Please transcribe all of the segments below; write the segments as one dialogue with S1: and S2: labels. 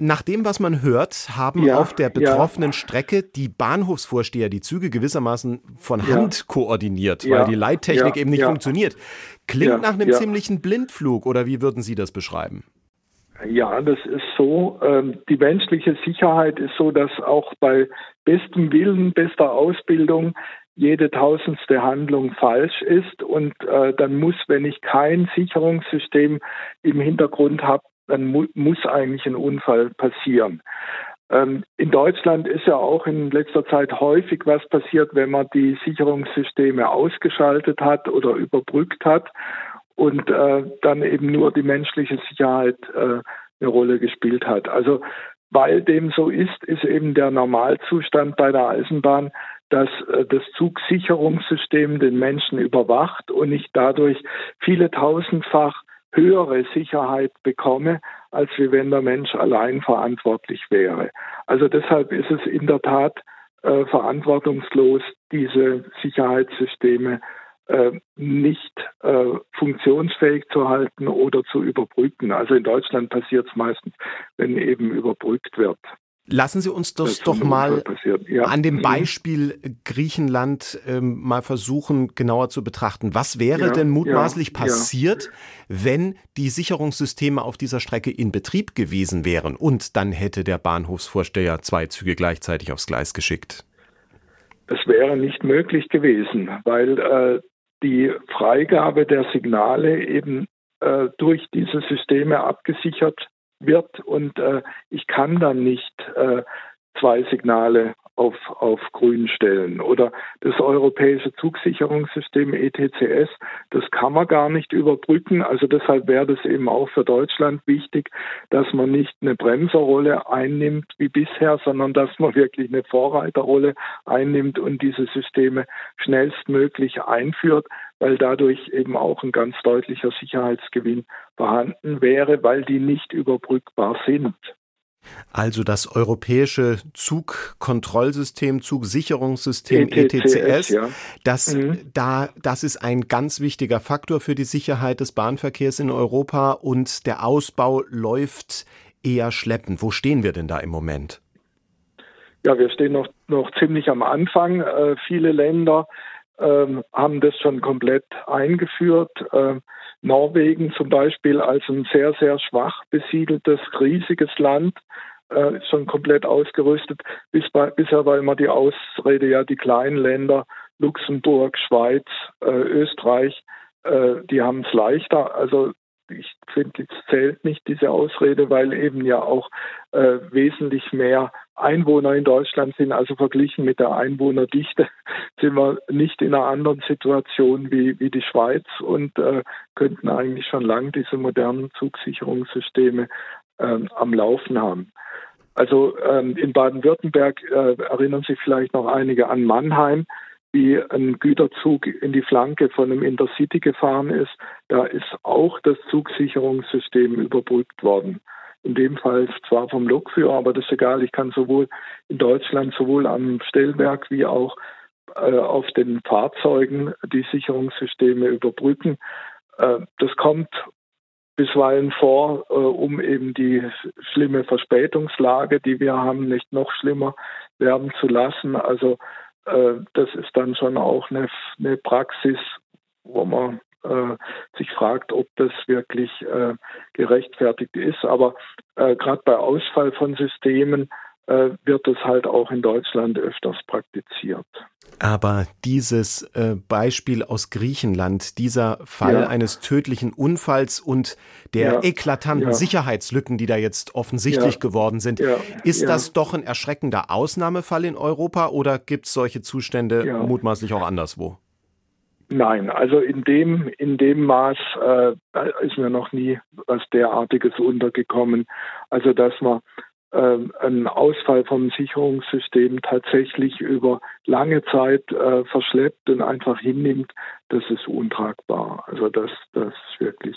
S1: Nach dem, was man hört, haben ja, auf der betroffenen ja. Strecke die Bahnhofsvorsteher die Züge gewissermaßen von Hand ja. koordiniert, weil die Leittechnik eben nicht funktioniert. Klingt nach einem ziemlichen Blindflug, oder wie würden Sie das beschreiben?
S2: Ja, das ist so. Ähm, die menschliche Sicherheit ist so, dass auch bei bestem Willen, bester Ausbildung jede tausendste Handlung falsch ist und äh, dann muss, wenn ich kein Sicherungssystem im Hintergrund habe, dann mu muss eigentlich ein Unfall passieren. Ähm, in Deutschland ist ja auch in letzter Zeit häufig was passiert, wenn man die Sicherungssysteme ausgeschaltet hat oder überbrückt hat und äh, dann eben nur die menschliche Sicherheit äh, eine Rolle gespielt hat. Also weil dem so ist, ist eben der Normalzustand bei der Eisenbahn, dass äh, das Zugsicherungssystem den Menschen überwacht und ich dadurch viele tausendfach höhere Sicherheit bekomme, als wie wenn der Mensch allein verantwortlich wäre. Also deshalb ist es in der Tat äh, verantwortungslos, diese Sicherheitssysteme äh, nicht äh, funktionsfähig zu halten oder zu überbrücken. Also in Deutschland passiert es meistens, wenn eben überbrückt wird.
S1: Lassen Sie uns das, das doch mal ja. an dem mhm. Beispiel Griechenland ähm, mal versuchen, genauer zu betrachten. Was wäre ja, denn mutmaßlich ja, passiert, wenn die Sicherungssysteme auf dieser Strecke in Betrieb gewesen wären und dann hätte der Bahnhofsvorsteher zwei Züge gleichzeitig aufs Gleis geschickt?
S2: Es wäre nicht möglich gewesen, weil äh, die Freigabe der Signale eben äh, durch diese Systeme abgesichert wird und äh, ich kann dann nicht äh, zwei Signale auf, auf grün stellen. Oder das europäische Zugsicherungssystem ETCS, das kann man gar nicht überbrücken. Also deshalb wäre das eben auch für Deutschland wichtig, dass man nicht eine Bremserrolle einnimmt wie bisher, sondern dass man wirklich eine Vorreiterrolle einnimmt und diese Systeme schnellstmöglich einführt, weil dadurch eben auch ein ganz deutlicher Sicherheitsgewinn vorhanden wäre, weil die nicht überbrückbar sind.
S1: Also das europäische Zugkontrollsystem, Zugsicherungssystem ETCS, ETCS ja. das, mhm. da, das ist ein ganz wichtiger Faktor für die Sicherheit des Bahnverkehrs in Europa und der Ausbau läuft eher schleppend. Wo stehen wir denn da im Moment?
S2: Ja, wir stehen noch, noch ziemlich am Anfang. Äh, viele Länder ähm, haben das schon komplett eingeführt. Äh, Norwegen zum Beispiel als ein sehr, sehr schwach besiedeltes, riesiges Land, äh, schon komplett ausgerüstet. Bis bei, bisher war immer die Ausrede, ja, die kleinen Länder, Luxemburg, Schweiz, äh, Österreich, äh, die haben es leichter. Also ich finde, es zählt nicht diese Ausrede, weil eben ja auch äh, wesentlich mehr Einwohner in Deutschland sind. Also verglichen mit der Einwohnerdichte sind wir nicht in einer anderen Situation wie, wie die Schweiz und äh, könnten eigentlich schon lang diese modernen Zugsicherungssysteme äh, am Laufen haben. Also ähm, in Baden-Württemberg äh, erinnern sich vielleicht noch einige an Mannheim wie ein Güterzug in die Flanke von einem Intercity gefahren ist, da ist auch das Zugsicherungssystem überbrückt worden. In dem Fall zwar vom Lokführer, aber das ist egal. Ich kann sowohl in Deutschland sowohl am Stellwerk wie auch äh, auf den Fahrzeugen die Sicherungssysteme überbrücken. Äh, das kommt bisweilen vor, äh, um eben die schlimme Verspätungslage, die wir haben, nicht noch schlimmer werden zu lassen. Also äh, das ist dann schon auch eine, eine Praxis, wo man äh, sich fragt, ob das wirklich äh, gerechtfertigt ist. Aber äh, gerade bei Ausfall von Systemen äh, wird es halt auch in Deutschland öfters praktiziert.
S1: Aber dieses äh, Beispiel aus Griechenland, dieser Fall ja. eines tödlichen Unfalls und der ja. eklatanten ja. Sicherheitslücken, die da jetzt offensichtlich geworden sind, ist das doch ein erschreckender Ausnahmefall in Europa oder gibt es solche Zustände mutmaßlich auch anderswo?
S2: Nein, also in dem, in dem Maß äh, ist mir noch nie was derartiges untergekommen. Also dass man äh, einen Ausfall vom Sicherungssystem tatsächlich über lange Zeit äh, verschleppt und einfach hinnimmt, das ist untragbar. Also das, das ist wirklich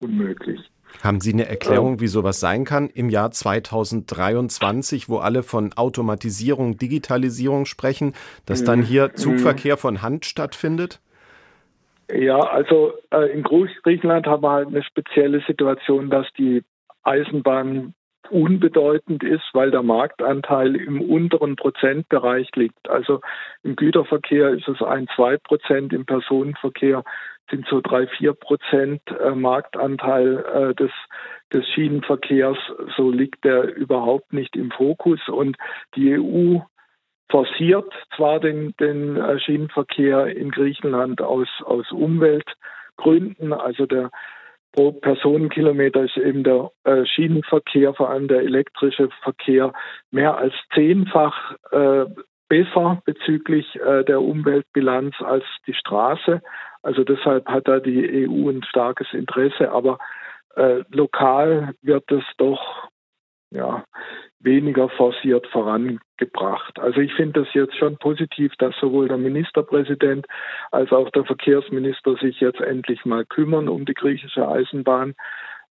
S2: unmöglich.
S1: Haben Sie eine Erklärung, wie sowas sein kann im Jahr 2023, wo alle von Automatisierung, Digitalisierung sprechen, dass dann mhm. hier Zugverkehr von Hand stattfindet?
S2: Ja, also äh, in Griechenland haben wir halt eine spezielle Situation, dass die Eisenbahn unbedeutend ist, weil der Marktanteil im unteren Prozentbereich liegt. Also im Güterverkehr ist es ein, zwei Prozent, im Personenverkehr sind so drei, vier Prozent äh, Marktanteil äh, des, des Schienenverkehrs. So liegt der überhaupt nicht im Fokus. Und die EU forciert zwar den, den äh, Schienenverkehr in Griechenland aus, aus Umweltgründen, also der pro Personenkilometer ist eben der äh, Schienenverkehr, vor allem der elektrische Verkehr, mehr als zehnfach äh, besser bezüglich äh, der Umweltbilanz als die Straße. Also deshalb hat da die EU ein starkes Interesse, aber äh, lokal wird es doch ja, weniger forciert vorangebracht. Also ich finde das jetzt schon positiv, dass sowohl der Ministerpräsident als auch der Verkehrsminister sich jetzt endlich mal kümmern um die griechische Eisenbahn.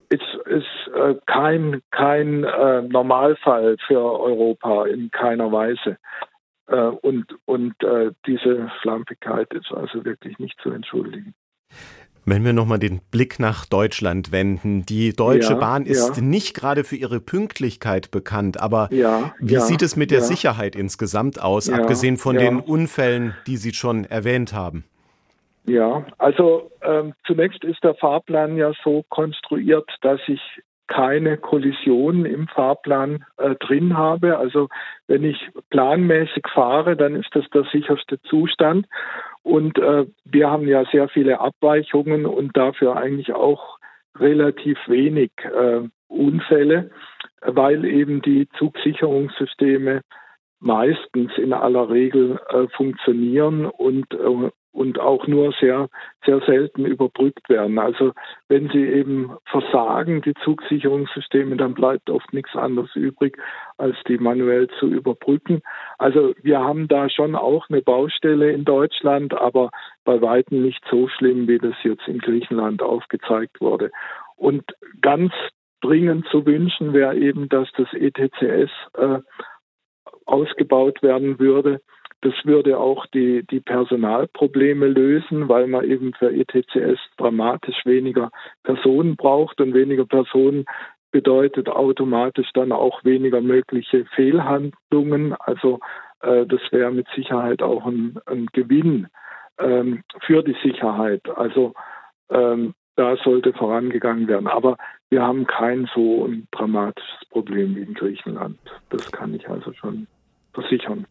S2: Es ist äh, kein, kein äh, Normalfall für Europa in keiner Weise. Äh, und und diese Schlampigkeit ist also wirklich nicht zu entschuldigen.
S1: Wenn wir nochmal den Blick nach Deutschland wenden. Die Deutsche ja, Bahn ist ja. nicht gerade für ihre Pünktlichkeit bekannt, aber ja, wie sieht es mit der Sicherheit insgesamt aus, abgesehen von den Unfällen, die Sie schon erwähnt haben?
S2: Ja, also ähm, zunächst ist der Fahrplan ja so konstruiert, dass ich keine Kollision im Fahrplan äh, drin habe. Also wenn ich planmäßig fahre, dann ist das der sicherste Zustand. Und äh, wir haben ja sehr viele Abweichungen und dafür eigentlich auch relativ wenig äh, Unfälle, weil eben die Zugsicherungssysteme meistens in aller Regel äh, funktionieren und äh, und auch nur sehr, sehr selten überbrückt werden. Also wenn sie eben versagen, die Zugsicherungssysteme, dann bleibt oft nichts anderes übrig, als die manuell zu überbrücken. Also wir haben da schon auch eine Baustelle in Deutschland, aber bei weitem nicht so schlimm, wie das jetzt in Griechenland aufgezeigt wurde. Und ganz dringend zu wünschen wäre eben, dass das ETCS äh, ausgebaut werden würde das würde auch die, die Personalprobleme lösen, weil man eben für ETCS dramatisch weniger Personen braucht und weniger Personen bedeutet automatisch dann auch weniger mögliche Fehlhandlungen. Also äh, das wäre mit Sicherheit auch ein, ein Gewinn ähm, für die Sicherheit. Also ähm, da sollte vorangegangen werden. Aber wir haben kein so ein dramatisches Problem wie in Griechenland. Das kann ich also schon versichern.